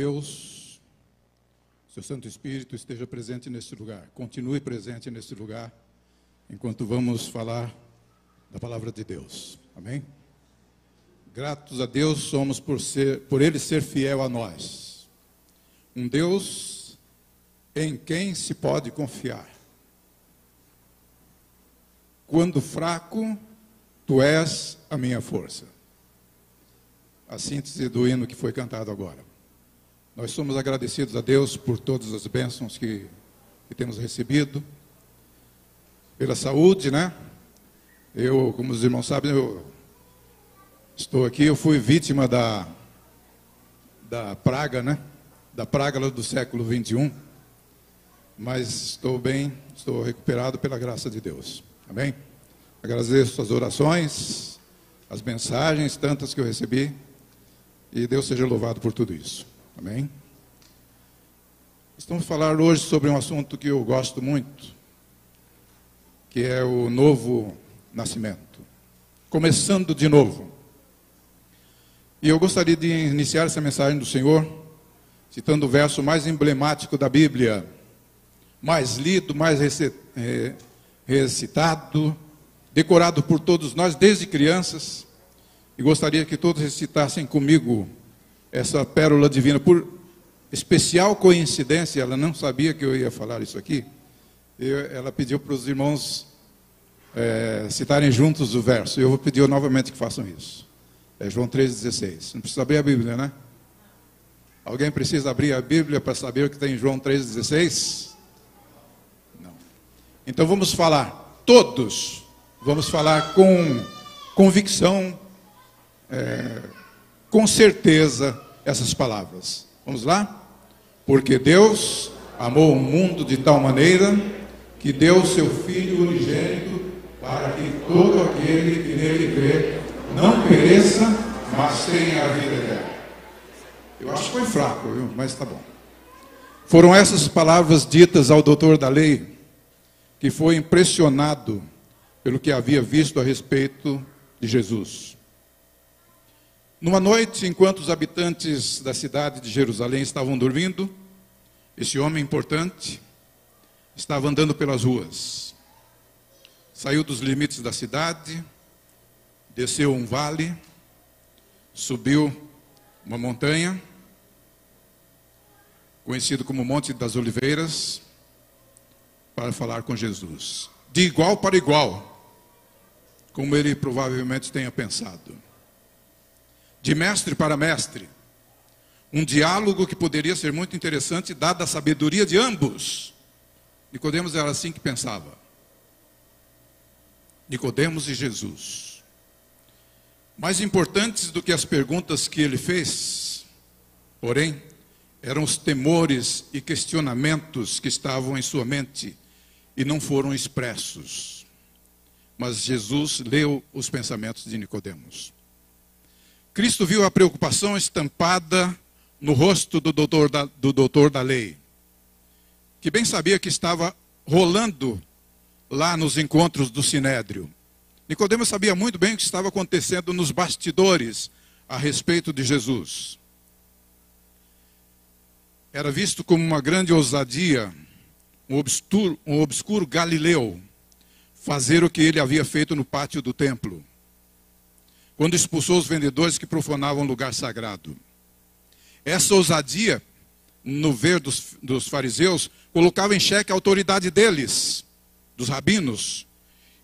Deus, seu Santo Espírito esteja presente neste lugar, continue presente neste lugar, enquanto vamos falar da palavra de Deus. Amém? Gratos a Deus somos por, ser, por Ele ser fiel a nós. Um Deus em quem se pode confiar. Quando fraco, tu és a minha força. A síntese do hino que foi cantado agora. Nós somos agradecidos a Deus por todas as bênçãos que, que temos recebido, pela saúde, né? Eu, como os irmãos sabem, eu estou aqui, eu fui vítima da, da praga, né? Da praga do século 21. Mas estou bem, estou recuperado pela graça de Deus. Amém? Agradeço as orações, as mensagens, tantas que eu recebi. E Deus seja louvado por tudo isso. Amém? Estamos falar hoje sobre um assunto que eu gosto muito, que é o novo nascimento. Começando de novo. E eu gostaria de iniciar essa mensagem do Senhor citando o verso mais emblemático da Bíblia, mais lido, mais recitado, decorado por todos nós desde crianças. E gostaria que todos recitassem comigo essa pérola divina. Por especial coincidência, ela não sabia que eu ia falar isso aqui. Eu, ela pediu para os irmãos é, citarem juntos o verso. Eu vou pedir novamente que façam isso. É João 3,16. Não precisa abrir a Bíblia, né? Alguém precisa abrir a Bíblia para saber o que tem em João 3,16? Não. Então vamos falar, todos, vamos falar com convicção, é, com certeza, essas palavras. Vamos lá? Porque Deus amou o mundo de tal maneira que deu seu Filho unigênito para que todo aquele que nele crê não pereça, mas tenha a vida eterna. Eu acho que foi fraco, viu? mas tá bom. Foram essas palavras ditas ao doutor da lei, que foi impressionado pelo que havia visto a respeito de Jesus. Numa noite, enquanto os habitantes da cidade de Jerusalém estavam dormindo, esse homem importante estava andando pelas ruas saiu dos limites da cidade, desceu um vale, subiu uma montanha, conhecido como Monte das Oliveiras, para falar com Jesus. De igual para igual, como ele provavelmente tenha pensado. De mestre para mestre. Um diálogo que poderia ser muito interessante, dada a sabedoria de ambos. Nicodemos era assim que pensava. Nicodemos e Jesus. Mais importantes do que as perguntas que ele fez, porém, eram os temores e questionamentos que estavam em sua mente e não foram expressos. Mas Jesus leu os pensamentos de Nicodemos. Cristo viu a preocupação estampada no rosto do doutor da, do doutor da lei, que bem sabia que estava rolando lá nos encontros do Sinédrio. Nicodemos sabia muito bem o que estava acontecendo nos bastidores a respeito de Jesus. Era visto como uma grande ousadia, um obscuro, um obscuro galileu, fazer o que ele havia feito no pátio do templo, quando expulsou os vendedores que profanavam o lugar sagrado. Essa ousadia, no ver dos, dos fariseus, colocava em xeque a autoridade deles dos rabinos,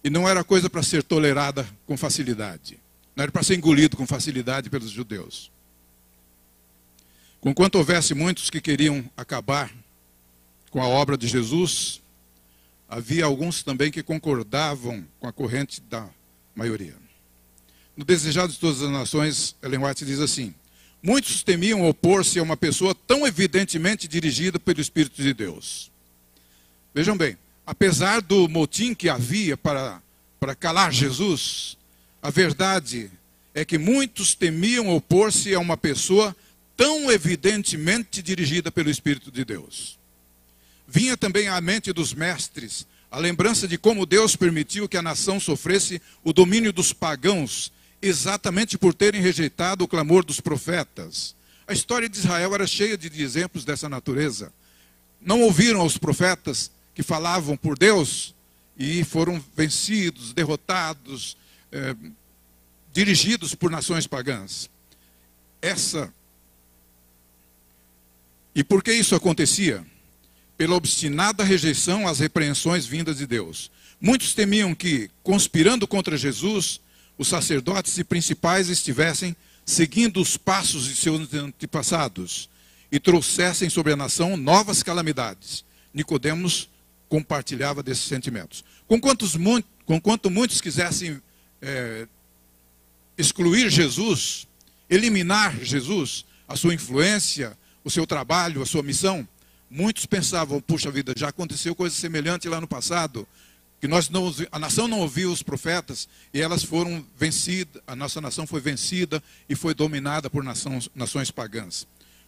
e não era coisa para ser tolerada com facilidade. Não era para ser engolido com facilidade pelos judeus. Conquanto houvesse muitos que queriam acabar com a obra de Jesus, havia alguns também que concordavam com a corrente da maioria. No Desejado de Todas as Nações, Ellen White diz assim: Muitos temiam opor-se a uma pessoa tão evidentemente dirigida pelo Espírito de Deus. Vejam bem, apesar do motim que havia para, para calar Jesus, a verdade é que muitos temiam opor-se a uma pessoa tão evidentemente dirigida pelo Espírito de Deus. Vinha também à mente dos mestres a lembrança de como Deus permitiu que a nação sofresse o domínio dos pagãos, exatamente por terem rejeitado o clamor dos profetas, A história de Israel era cheia de exemplos dessa natureza. Não ouviram os profetas que falavam por Deus e foram vencidos, derrotados, eh, dirigidos por nações pagãs. Essa. E por que isso acontecia? Pela obstinada rejeição às repreensões vindas de Deus. Muitos temiam que, conspirando contra Jesus, os sacerdotes e principais estivessem seguindo os passos de seus antepassados e trouxessem sobre a nação novas calamidades. Nicodemos compartilhava desses sentimentos. Com, quantos, com quanto muitos quisessem é, excluir Jesus, eliminar Jesus, a sua influência, o seu trabalho, a sua missão, muitos pensavam: puxa vida, já aconteceu coisa semelhante lá no passado, que nós não, a nação não ouviu os profetas e elas foram vencidas, a nossa nação foi vencida e foi dominada por nações, nações pagãs.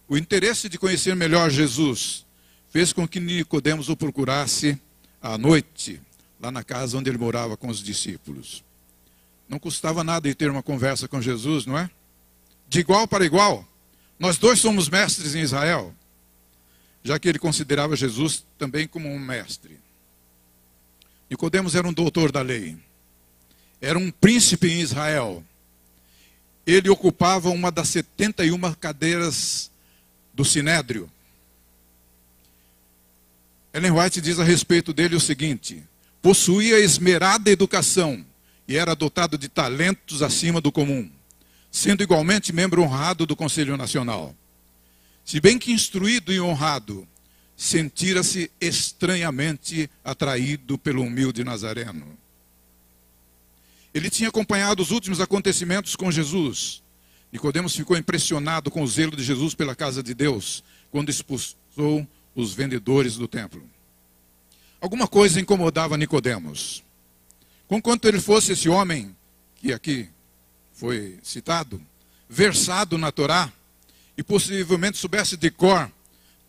O interesse de conhecer melhor Jesus fez com que Nicodemos o procurasse à noite, lá na casa onde ele morava com os discípulos. Não custava nada ir ter uma conversa com Jesus, não é? De igual para igual. Nós dois somos mestres em Israel, já que ele considerava Jesus também como um mestre. Nicodemos era um doutor da lei. Era um príncipe em Israel. Ele ocupava uma das 71 cadeiras do Sinédrio. Ellen White diz a respeito dele o seguinte: possuía esmerada educação e era dotado de talentos acima do comum, sendo igualmente membro honrado do Conselho Nacional. Se bem que instruído e honrado, sentira-se estranhamente atraído pelo humilde Nazareno. Ele tinha acompanhado os últimos acontecimentos com Jesus. Nicodemos ficou impressionado com o zelo de Jesus pela casa de Deus, quando expulsou os vendedores do templo. Alguma coisa incomodava Nicodemos. Conquanto ele fosse esse homem que aqui foi citado, versado na Torá, e possivelmente soubesse de cor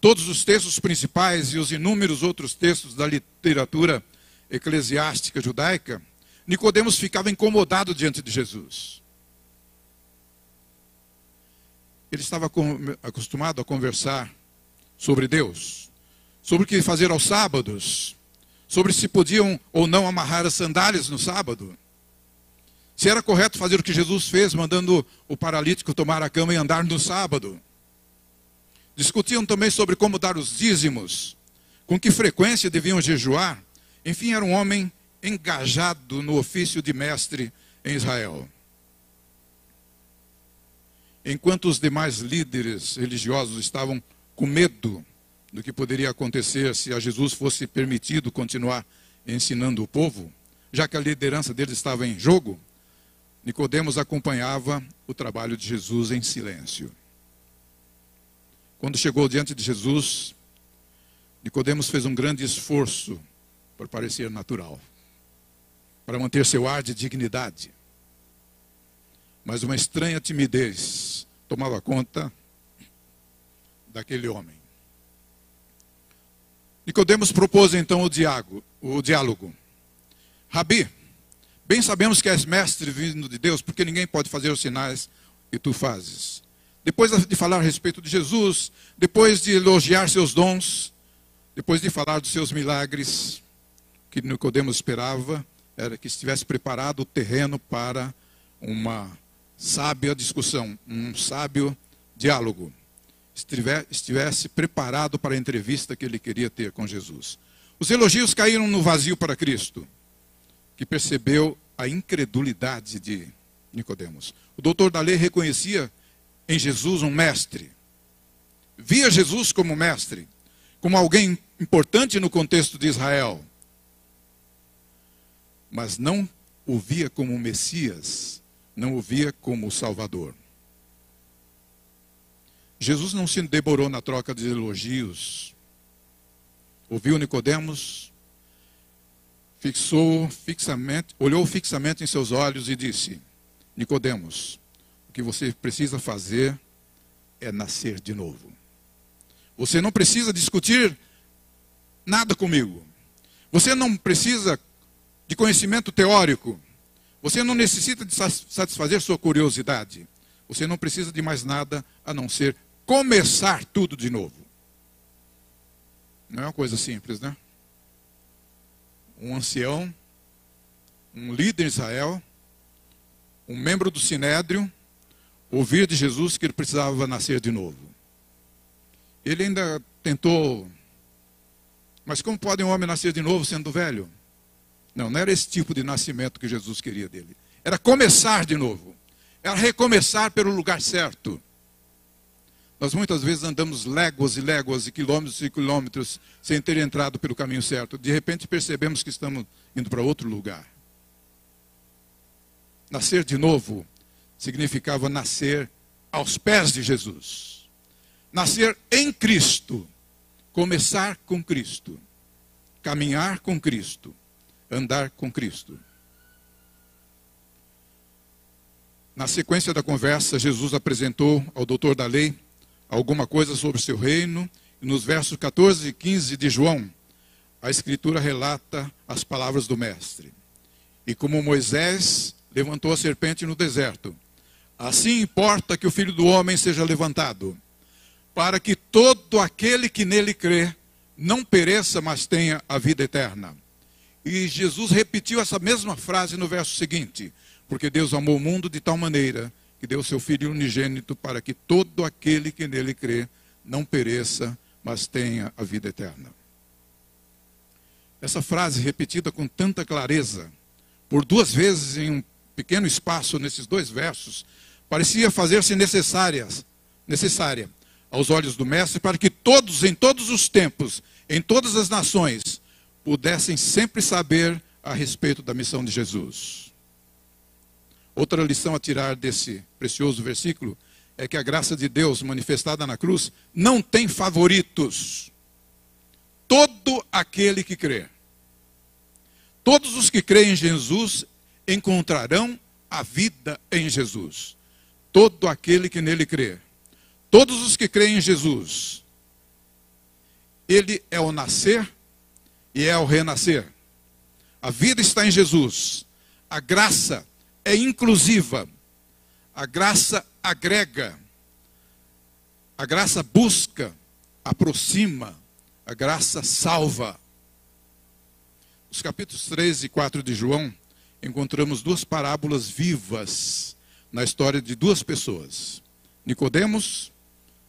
todos os textos principais e os inúmeros outros textos da literatura eclesiástica judaica, Nicodemos ficava incomodado diante de Jesus. Ele estava acostumado a conversar sobre Deus, sobre o que fazer aos sábados, sobre se podiam ou não amarrar as sandálias no sábado. Se era correto fazer o que Jesus fez, mandando o paralítico tomar a cama e andar no sábado. Discutiam também sobre como dar os dízimos, com que frequência deviam jejuar. Enfim, era um homem engajado no ofício de mestre em Israel. Enquanto os demais líderes religiosos estavam com medo do que poderia acontecer se a Jesus fosse permitido continuar ensinando o povo, já que a liderança deles estava em jogo, Nicodemos acompanhava o trabalho de Jesus em silêncio. Quando chegou diante de Jesus, Nicodemos fez um grande esforço para parecer natural, para manter seu ar de dignidade. Mas uma estranha timidez tomava conta daquele homem. Nicodemos propôs então o, diálogo, o diálogo. Rabi, bem sabemos que és mestre vindo de Deus, porque ninguém pode fazer os sinais que tu fazes. Depois de falar a respeito de Jesus, depois de elogiar seus dons, depois de falar dos seus milagres, que Nicodemos esperava era que estivesse preparado o terreno para uma sábia discussão, um sábio diálogo. Estivesse preparado para a entrevista que ele queria ter com Jesus. Os elogios caíram no vazio para Cristo, que percebeu a incredulidade de Nicodemos. O doutor da lei reconhecia em Jesus um mestre. Via Jesus como mestre, como alguém importante no contexto de Israel. Mas não o via como Messias, não o via como Salvador. Jesus não se demorou na troca de elogios. Ouviu Nicodemos, fixou fixamente, olhou fixamente em seus olhos e disse: Nicodemos, o que você precisa fazer é nascer de novo. Você não precisa discutir nada comigo. Você não precisa de conhecimento teórico. Você não necessita de satisfazer sua curiosidade. Você não precisa de mais nada a não ser começar tudo de novo. Não é uma coisa simples, né? Um ancião, um líder de Israel, um membro do sinédrio, ouvir de Jesus que ele precisava nascer de novo. Ele ainda tentou, mas como pode um homem nascer de novo sendo velho? Não, não era esse tipo de nascimento que Jesus queria dele. Era começar de novo. Era recomeçar pelo lugar certo. Nós muitas vezes andamos léguas e léguas e quilômetros e quilômetros sem ter entrado pelo caminho certo. De repente percebemos que estamos indo para outro lugar. Nascer de novo significava nascer aos pés de Jesus. Nascer em Cristo. Começar com Cristo. Caminhar com Cristo. Andar com Cristo. Na sequência da conversa, Jesus apresentou ao doutor da lei alguma coisa sobre seu reino. E nos versos 14 e 15 de João, a Escritura relata as palavras do Mestre. E como Moisés levantou a serpente no deserto, assim importa que o Filho do Homem seja levantado, para que todo aquele que nele crê não pereça, mas tenha a vida eterna. E Jesus repetiu essa mesma frase no verso seguinte: Porque Deus amou o mundo de tal maneira que deu seu Filho unigênito para que todo aquele que nele crê não pereça, mas tenha a vida eterna. Essa frase repetida com tanta clareza, por duas vezes em um pequeno espaço nesses dois versos, parecia fazer-se necessária, necessária aos olhos do mestre para que todos, em todos os tempos, em todas as nações, pudessem sempre saber a respeito da missão de Jesus. Outra lição a tirar desse precioso versículo é que a graça de Deus manifestada na cruz não tem favoritos. Todo aquele que crê. Todos os que creem em Jesus encontrarão a vida em Jesus. Todo aquele que nele crê. Todos os que creem em Jesus. Ele é o nascer e é o renascer. A vida está em Jesus. A graça é inclusiva. A graça agrega. A graça busca, aproxima. A graça salva. Nos capítulos 3 e 4 de João, encontramos duas parábolas vivas na história de duas pessoas. Nicodemos,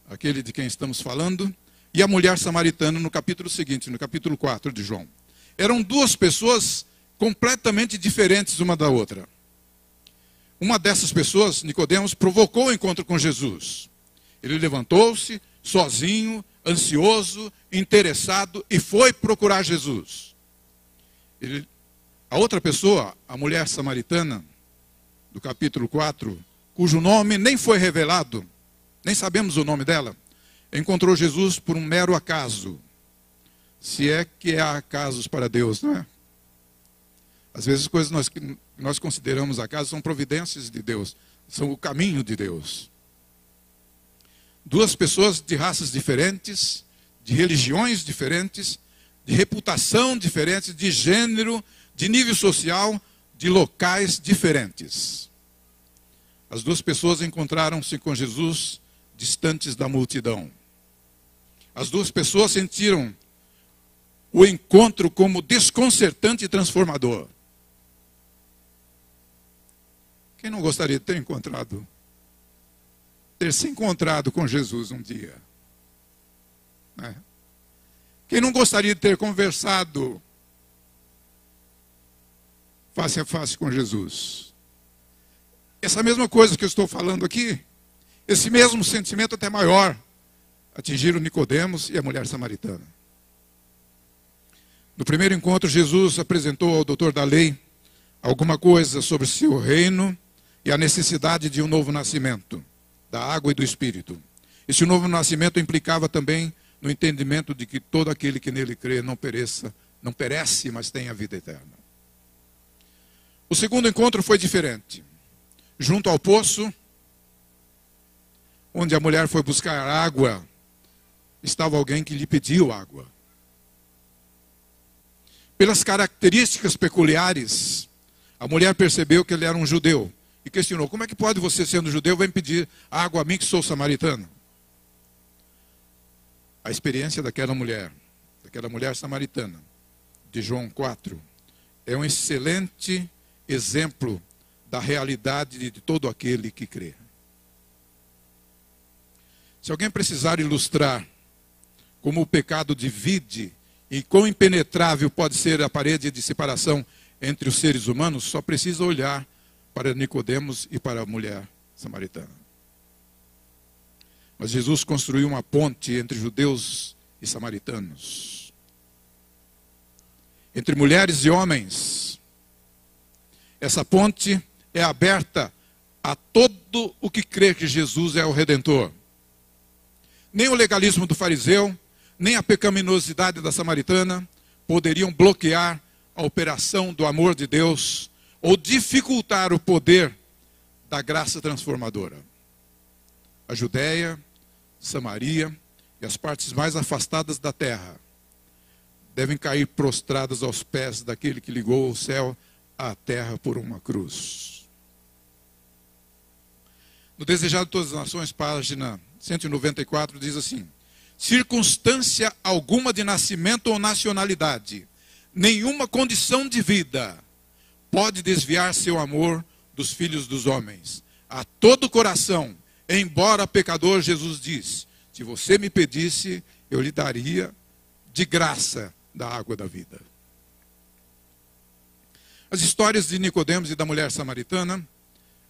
aquele de quem estamos falando, e a mulher samaritana no capítulo seguinte, no capítulo 4 de João. Eram duas pessoas completamente diferentes uma da outra. Uma dessas pessoas, Nicodemos, provocou o encontro com Jesus. Ele levantou-se, sozinho, ansioso, interessado, e foi procurar Jesus. Ele, a outra pessoa, a mulher samaritana, do capítulo 4, cujo nome nem foi revelado, nem sabemos o nome dela, encontrou Jesus por um mero acaso. Se é que há acasos para Deus, não é? Às vezes, coisas nós, que nós consideramos acaso são providências de Deus, são o caminho de Deus. Duas pessoas de raças diferentes, de religiões diferentes, de reputação diferente, de gênero, de nível social, de locais diferentes. As duas pessoas encontraram-se com Jesus distantes da multidão. As duas pessoas sentiram o encontro como desconcertante e transformador. Quem não gostaria de ter encontrado, ter se encontrado com Jesus um dia? Né? Quem não gostaria de ter conversado face a face com Jesus? Essa mesma coisa que eu estou falando aqui, esse mesmo sentimento até maior, atingiram Nicodemos e a mulher samaritana. No primeiro encontro, Jesus apresentou ao doutor da lei alguma coisa sobre seu reino e a necessidade de um novo nascimento, da água e do espírito. Esse novo nascimento implicava também no entendimento de que todo aquele que nele crê não pereça, não perece, mas tem a vida eterna. O segundo encontro foi diferente. Junto ao poço, onde a mulher foi buscar água, estava alguém que lhe pediu água. Pelas características peculiares, a mulher percebeu que ele era um judeu e questionou: Como é que pode você, sendo judeu, vem pedir água a mim que sou samaritano? A experiência daquela mulher, daquela mulher samaritana, de João 4, é um excelente exemplo da realidade de todo aquele que crê. Se alguém precisar ilustrar como o pecado divide e quão impenetrável pode ser a parede de separação entre os seres humanos, só precisa olhar para Nicodemos e para a mulher samaritana. Mas Jesus construiu uma ponte entre judeus e samaritanos. Entre mulheres e homens. Essa ponte é aberta a todo o que crê que Jesus é o redentor. Nem o legalismo do fariseu, nem a pecaminosidade da samaritana poderiam bloquear a operação do amor de Deus ou dificultar o poder da graça transformadora. A Judéia, Samaria e as partes mais afastadas da terra devem cair prostradas aos pés daquele que ligou o céu à terra por uma cruz. No Desejado de Todas as Nações, página 194, diz assim: circunstância alguma de nascimento ou nacionalidade, nenhuma condição de vida pode desviar seu amor dos filhos dos homens. A todo coração, embora pecador, Jesus diz: se você me pedisse, eu lhe daria de graça da água da vida. As histórias de Nicodemos e da mulher samaritana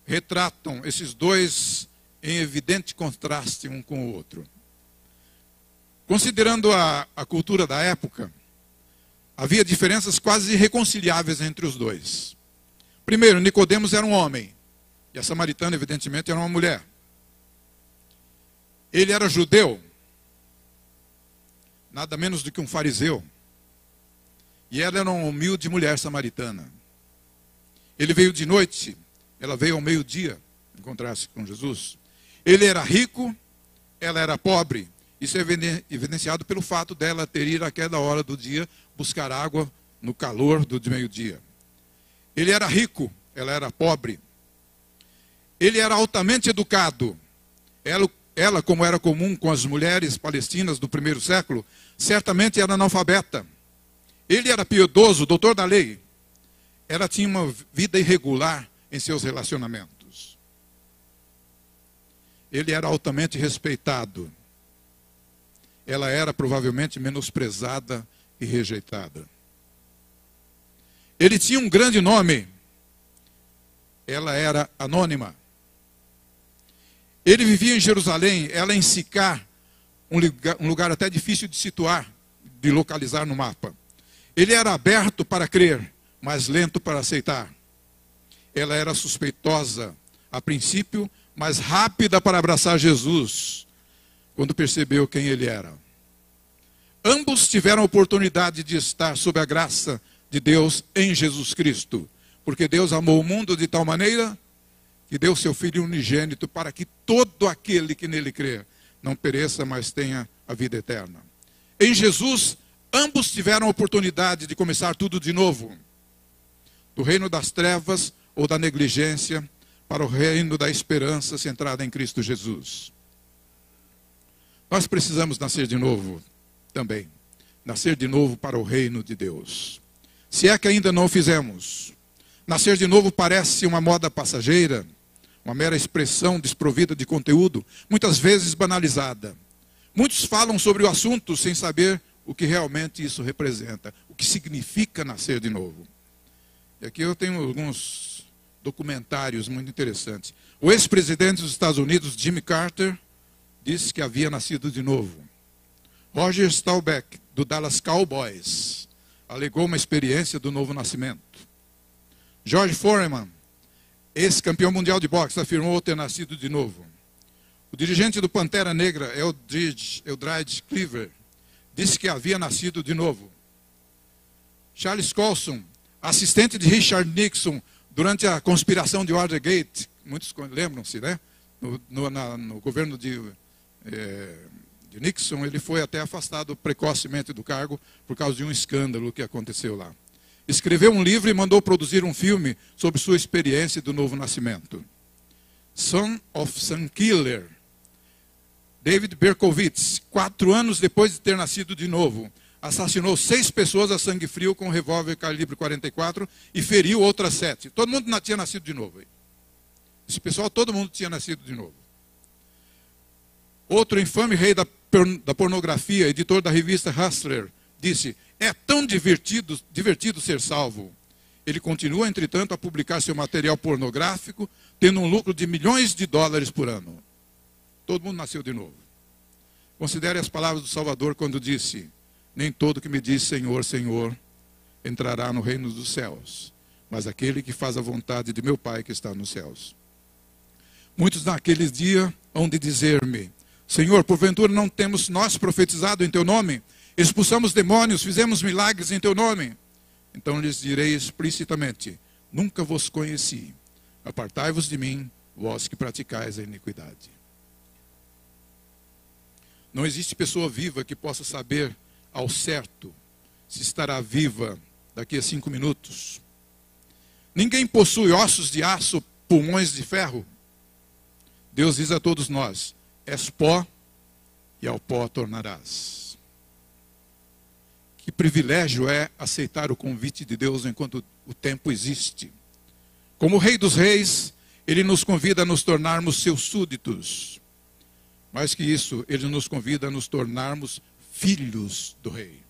retratam esses dois em evidente contraste um com o outro. Considerando a, a cultura da época, havia diferenças quase irreconciliáveis entre os dois. Primeiro, Nicodemos era um homem, e a samaritana, evidentemente, era uma mulher. Ele era judeu, nada menos do que um fariseu. E ela era uma humilde mulher samaritana. Ele veio de noite, ela veio ao meio-dia encontrar-se com Jesus. Ele era rico, ela era pobre. Isso é evidenciado pelo fato dela ter ido àquela hora do dia buscar água no calor do meio-dia. Ele era rico, ela era pobre. Ele era altamente educado. Ela, ela, como era comum com as mulheres palestinas do primeiro século, certamente era analfabeta. Ele era piedoso, doutor da lei. Ela tinha uma vida irregular em seus relacionamentos. Ele era altamente respeitado ela era provavelmente menosprezada e rejeitada. Ele tinha um grande nome, ela era anônima. Ele vivia em Jerusalém, ela em Sicá, um lugar, um lugar até difícil de situar, de localizar no mapa. Ele era aberto para crer, mas lento para aceitar. Ela era suspeitosa a princípio, mas rápida para abraçar Jesus quando percebeu quem ele era. Ambos tiveram a oportunidade de estar sob a graça de Deus em Jesus Cristo, porque Deus amou o mundo de tal maneira que deu seu Filho unigênito para que todo aquele que nele crê não pereça, mas tenha a vida eterna. Em Jesus, ambos tiveram a oportunidade de começar tudo de novo, do reino das trevas ou da negligência para o reino da esperança centrada em Cristo Jesus. Nós precisamos nascer de novo também. Nascer de novo para o reino de Deus. Se é que ainda não o fizemos. Nascer de novo parece uma moda passageira, uma mera expressão desprovida de conteúdo, muitas vezes banalizada. Muitos falam sobre o assunto sem saber o que realmente isso representa, o que significa nascer de novo. E aqui eu tenho alguns documentários muito interessantes. O ex-presidente dos Estados Unidos, Jimmy Carter, disse que havia nascido de novo. Roger Staubach, do Dallas Cowboys, alegou uma experiência do novo nascimento. George Foreman, ex-campeão mundial de boxe, afirmou ter nascido de novo. O dirigente do Pantera Negra, Eldridge, Eldridge Cleaver, disse que havia nascido de novo. Charles Colson, assistente de Richard Nixon durante a conspiração de Watergate, muitos lembram-se, né? No, no, na, no governo de é, de Nixon, ele foi até afastado precocemente do cargo por causa de um escândalo que aconteceu lá. Escreveu um livro e mandou produzir um filme sobre sua experiência do novo nascimento. Son of Sun Killer. David Berkowitz, quatro anos depois de ter nascido de novo, assassinou seis pessoas a sangue frio com um revólver calibre 44 e feriu outras sete. Todo mundo tinha nascido de novo. Esse pessoal, todo mundo tinha nascido de novo. Outro infame rei da, da pornografia, editor da revista Hustler, disse: É tão divertido, divertido ser salvo. Ele continua, entretanto, a publicar seu material pornográfico, tendo um lucro de milhões de dólares por ano. Todo mundo nasceu de novo. Considere as palavras do Salvador quando disse: Nem todo que me diz Senhor, Senhor entrará no reino dos céus, mas aquele que faz a vontade de meu Pai que está nos céus. Muitos naqueles dias hão de dizer-me: Senhor, porventura não temos nós profetizado em teu nome? Expulsamos demônios, fizemos milagres em teu nome? Então lhes direi explicitamente: Nunca vos conheci. Apartai-vos de mim, vós que praticais a iniquidade. Não existe pessoa viva que possa saber ao certo se estará viva daqui a cinco minutos. Ninguém possui ossos de aço, pulmões de ferro. Deus diz a todos nós: és pó e ao pó tornarás. Que privilégio é aceitar o convite de Deus enquanto o tempo existe. Como Rei dos Reis, Ele nos convida a nos tornarmos seus súditos. Mais que isso, ele nos convida a nos tornarmos filhos do Rei.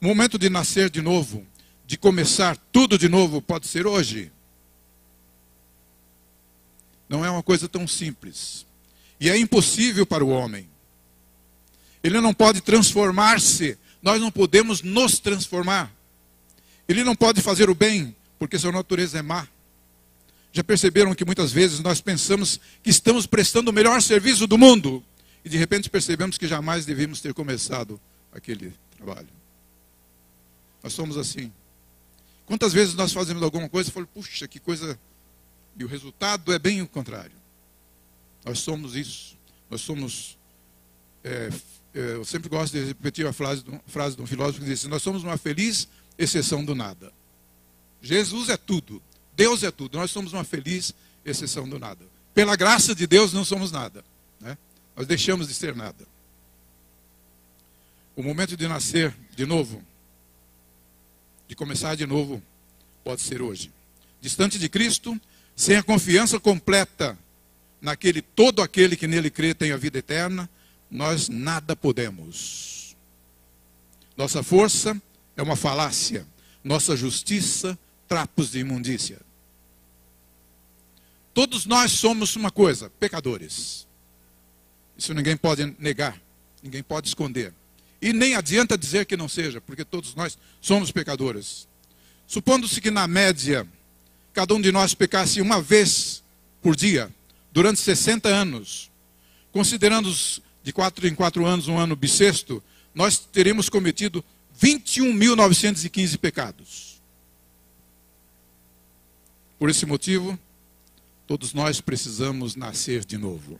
O momento de nascer de novo, de começar tudo de novo, pode ser hoje. Não é uma coisa tão simples. E é impossível para o homem. Ele não pode transformar-se, nós não podemos nos transformar. Ele não pode fazer o bem, porque sua natureza é má. Já perceberam que muitas vezes nós pensamos que estamos prestando o melhor serviço do mundo e de repente percebemos que jamais devíamos ter começado aquele trabalho. Nós somos assim. Quantas vezes nós fazemos alguma coisa e falamos, puxa, que coisa. E o resultado é bem o contrário. Nós somos isso. Nós somos. É, é, eu sempre gosto de repetir a frase, frase de um filósofo que diz assim: Nós somos uma feliz exceção do nada. Jesus é tudo. Deus é tudo. Nós somos uma feliz exceção do nada. Pela graça de Deus, não somos nada. Né? Nós deixamos de ser nada. O momento de nascer de novo, de começar de novo, pode ser hoje. Distante de Cristo, sem a confiança completa naquele todo aquele que nele crê tem a vida eterna, nós nada podemos. Nossa força é uma falácia, nossa justiça trapos de imundícia. Todos nós somos uma coisa, pecadores. Isso ninguém pode negar, ninguém pode esconder. E nem adianta dizer que não seja, porque todos nós somos pecadores. Supondo-se que na média, cada um de nós pecasse uma vez por dia, durante 60 anos, considerando de quatro em quatro anos um ano bissexto, nós teríamos cometido 21.915 pecados. Por esse motivo, todos nós precisamos nascer de novo.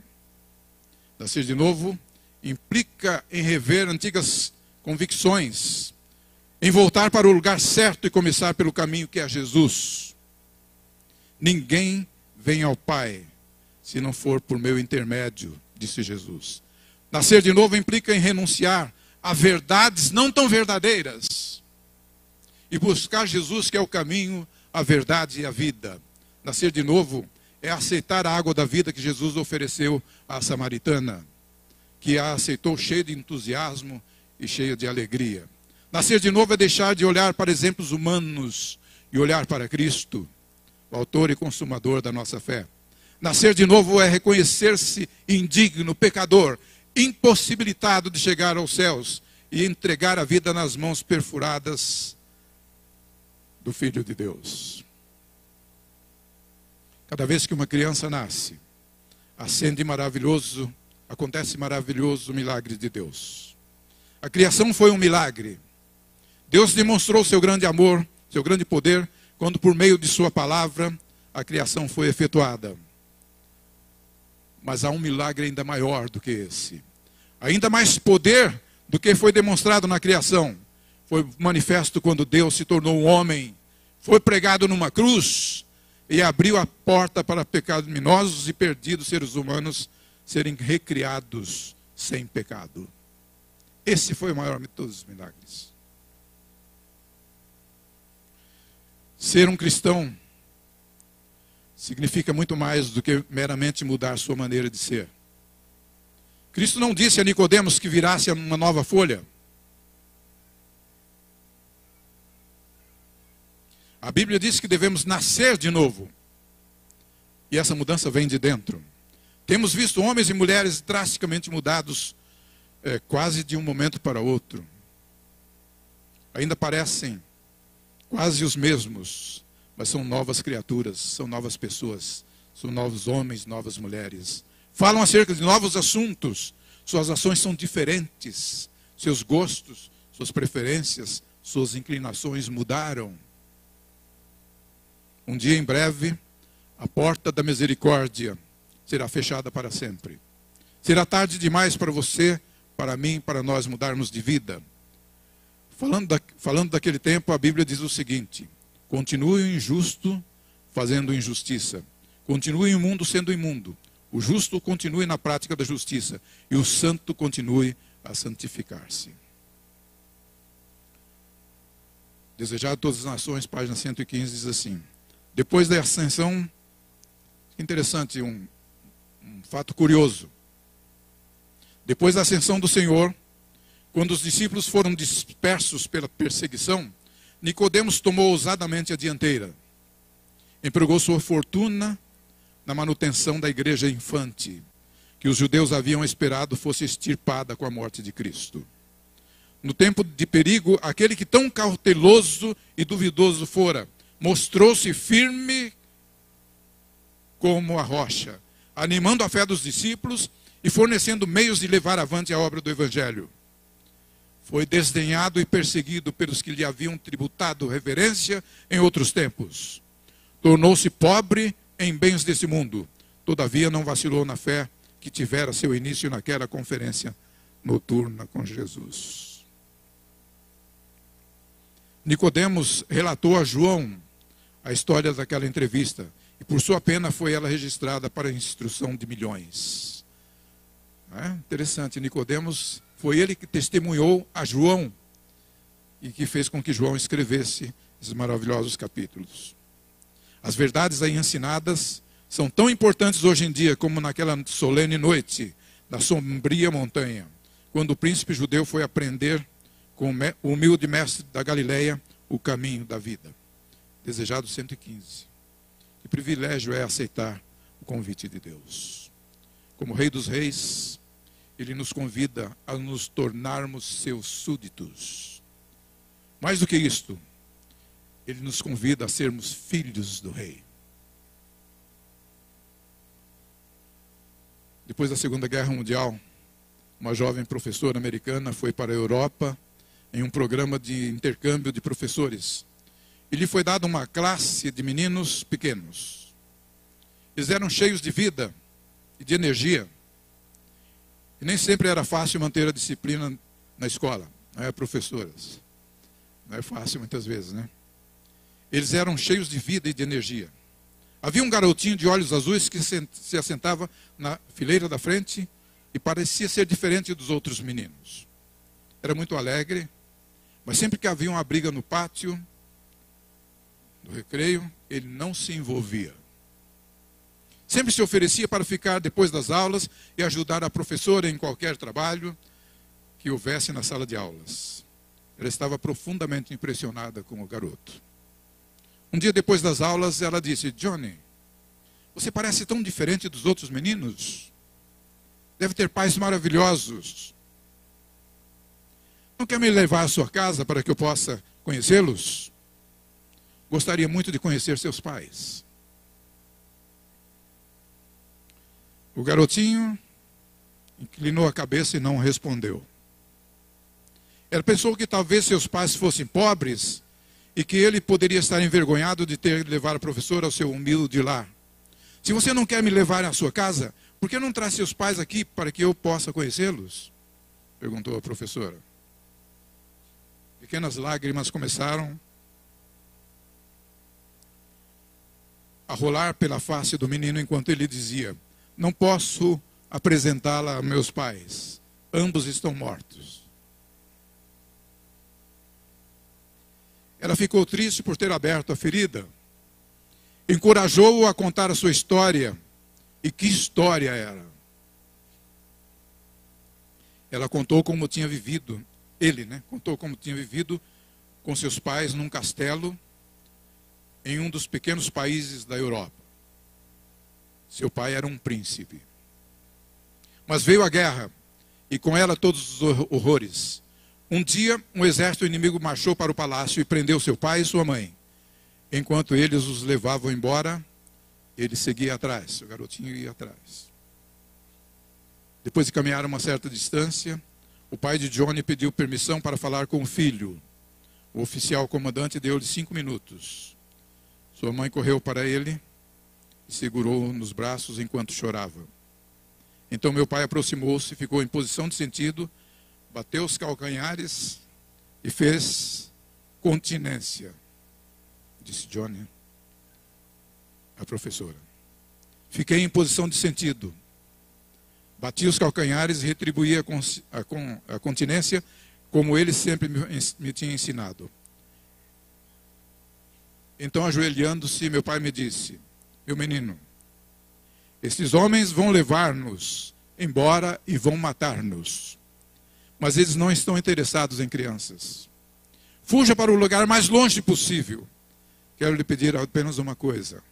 Nascer de novo implica em rever antigas convicções, em voltar para o lugar certo e começar pelo caminho que é Jesus. Ninguém vem ao Pai se não for por meu intermédio, disse Jesus. Nascer de novo implica em renunciar a verdades não tão verdadeiras e buscar Jesus, que é o caminho, a verdade e a vida. Nascer de novo é aceitar a água da vida que Jesus ofereceu à samaritana, que a aceitou cheio de entusiasmo e cheio de alegria. Nascer de novo é deixar de olhar para exemplos humanos e olhar para Cristo, o autor e consumador da nossa fé. Nascer de novo é reconhecer-se indigno, pecador, impossibilitado de chegar aos céus e entregar a vida nas mãos perfuradas do Filho de Deus. Cada vez que uma criança nasce, acende maravilhoso, acontece maravilhoso milagre de Deus. A criação foi um milagre. Deus demonstrou seu grande amor, seu grande poder, quando por meio de sua palavra a criação foi efetuada. Mas há um milagre ainda maior do que esse. Ainda mais poder do que foi demonstrado na criação foi manifesto quando Deus se tornou um homem, foi pregado numa cruz e abriu a porta para pecaminosos e perdidos seres humanos serem recriados sem pecado. Esse foi o maior de todos os milagres. Ser um cristão significa muito mais do que meramente mudar sua maneira de ser. Cristo não disse a Nicodemos que virasse uma nova folha. A Bíblia diz que devemos nascer de novo. E essa mudança vem de dentro. Temos visto homens e mulheres drasticamente mudados, é, quase de um momento para outro. Ainda parecem quase os mesmos, mas são novas criaturas, são novas pessoas, são novos homens, novas mulheres. Falam acerca de novos assuntos, suas ações são diferentes, seus gostos, suas preferências, suas inclinações mudaram. Um dia em breve, a porta da misericórdia será fechada para sempre. Será tarde demais para você, para mim, para nós mudarmos de vida. Falando, da, falando daquele tempo, a Bíblia diz o seguinte: continue o injusto fazendo injustiça, continue o imundo sendo imundo, o justo continue na prática da justiça e o santo continue a santificar-se. Desejado todas as nações, página 115 diz assim: depois da ascensão, interessante, um, um fato curioso. Depois da ascensão do Senhor, quando os discípulos foram dispersos pela perseguição, Nicodemos tomou ousadamente a dianteira. Empregou sua fortuna na manutenção da igreja infante, que os judeus haviam esperado fosse extirpada com a morte de Cristo. No tempo de perigo, aquele que tão cauteloso e duvidoso fora, mostrou-se firme como a rocha, animando a fé dos discípulos e fornecendo meios de levar avante a obra do Evangelho. Foi desdenhado e perseguido pelos que lhe haviam tributado reverência em outros tempos. Tornou-se pobre em bens desse mundo. Todavia não vacilou na fé que tivera seu início naquela conferência noturna com Jesus. Nicodemos relatou a João a história daquela entrevista. E por sua pena foi ela registrada para a instrução de milhões. É? Interessante, Nicodemos foi ele que testemunhou a João e que fez com que João escrevesse esses maravilhosos capítulos. As verdades aí ensinadas são tão importantes hoje em dia como naquela solene noite da sombria montanha, quando o príncipe judeu foi aprender com o humilde mestre da Galileia o caminho da vida desejado 115. Que privilégio é aceitar o convite de Deus. Como Rei dos Reis, Ele nos convida a nos tornarmos seus súditos. Mais do que isto, Ele nos convida a sermos filhos do Rei. Depois da Segunda Guerra Mundial, uma jovem professora americana foi para a Europa em um programa de intercâmbio de professores e lhe foi dada uma classe de meninos pequenos. Eles eram cheios de vida e de energia. E nem sempre era fácil manter a disciplina na escola, não é, professoras? Não é fácil muitas vezes, né? Eles eram cheios de vida e de energia. Havia um garotinho de olhos azuis que se assentava na fileira da frente e parecia ser diferente dos outros meninos. Era muito alegre, mas sempre que havia uma briga no pátio, do recreio, ele não se envolvia. Sempre se oferecia para ficar depois das aulas e ajudar a professora em qualquer trabalho que houvesse na sala de aulas. Ela estava profundamente impressionada com o garoto. Um dia depois das aulas, ela disse: Johnny, você parece tão diferente dos outros meninos. Deve ter pais maravilhosos. Não quer me levar à sua casa para que eu possa conhecê-los? Gostaria muito de conhecer seus pais. O garotinho inclinou a cabeça e não respondeu. Ela pensou que talvez seus pais fossem pobres e que ele poderia estar envergonhado de ter levado a professora ao seu humilde lar. Se você não quer me levar à sua casa, por que não traz seus pais aqui para que eu possa conhecê-los? Perguntou a professora. Pequenas lágrimas começaram a rolar pela face do menino enquanto ele dizia: Não posso apresentá-la a meus pais. Ambos estão mortos. Ela ficou triste por ter aberto a ferida. Encorajou-o a contar a sua história. E que história era? Ela contou como tinha vivido, ele, né? Contou como tinha vivido com seus pais num castelo em um dos pequenos países da Europa. Seu pai era um príncipe. Mas veio a guerra e com ela todos os horrores. Um dia, um exército inimigo marchou para o palácio e prendeu seu pai e sua mãe. Enquanto eles os levavam embora, ele seguia atrás, o garotinho ia atrás. Depois de caminhar uma certa distância, o pai de Johnny pediu permissão para falar com o filho. O oficial comandante deu-lhe cinco minutos. Sua mãe correu para ele e segurou nos braços enquanto chorava. Então meu pai aproximou-se, ficou em posição de sentido, bateu os calcanhares e fez continência, disse Johnny, a professora. Fiquei em posição de sentido. Bati os calcanhares e retribuí a, a, a continência como ele sempre me, me tinha ensinado. Então, ajoelhando-se, meu pai me disse: Meu menino, esses homens vão levar-nos embora e vão matar-nos. Mas eles não estão interessados em crianças. Fuja para o lugar mais longe possível. Quero lhe pedir apenas uma coisa.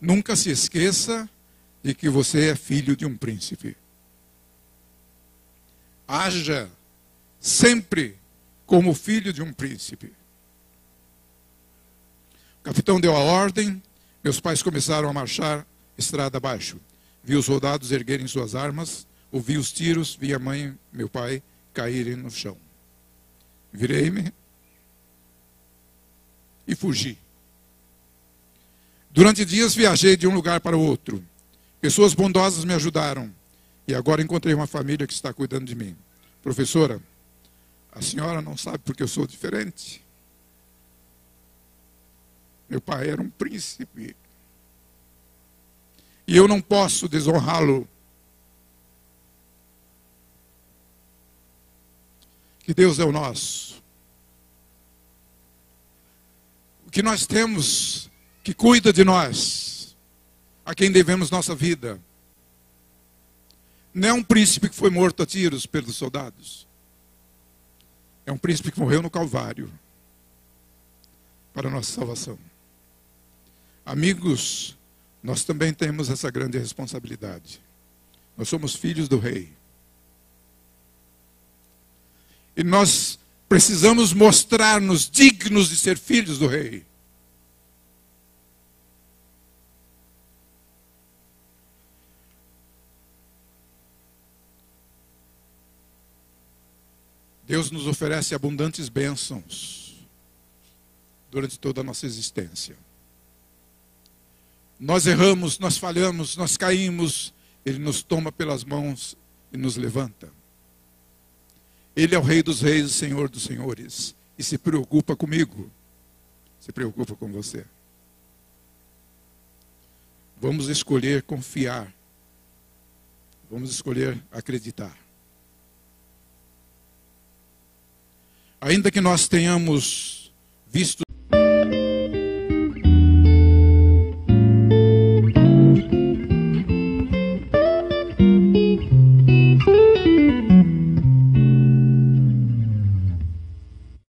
Nunca se esqueça de que você é filho de um príncipe. Haja sempre como filho de um príncipe. O capitão deu a ordem, meus pais começaram a marchar estrada abaixo. Vi os soldados erguerem suas armas, ouvi os tiros, vi a mãe e meu pai caírem no chão. Virei-me e fugi. Durante dias viajei de um lugar para outro. Pessoas bondosas me ajudaram. E agora encontrei uma família que está cuidando de mim. Professora, a senhora não sabe porque eu sou diferente. Meu pai era um príncipe. E eu não posso desonrá-lo. Que Deus é o nosso. O que nós temos que cuida de nós, a quem devemos nossa vida. Não é um príncipe que foi morto a tiros pelos soldados. É um príncipe que morreu no Calvário para a nossa salvação. Amigos, nós também temos essa grande responsabilidade. Nós somos filhos do Rei. E nós precisamos mostrar-nos dignos de ser filhos do Rei. Deus nos oferece abundantes bênçãos durante toda a nossa existência. Nós erramos, nós falhamos, nós caímos, Ele nos toma pelas mãos e nos levanta. Ele é o Rei dos Reis, o Senhor dos Senhores, e se preocupa comigo, se preocupa com você. Vamos escolher confiar, vamos escolher acreditar. Ainda que nós tenhamos visto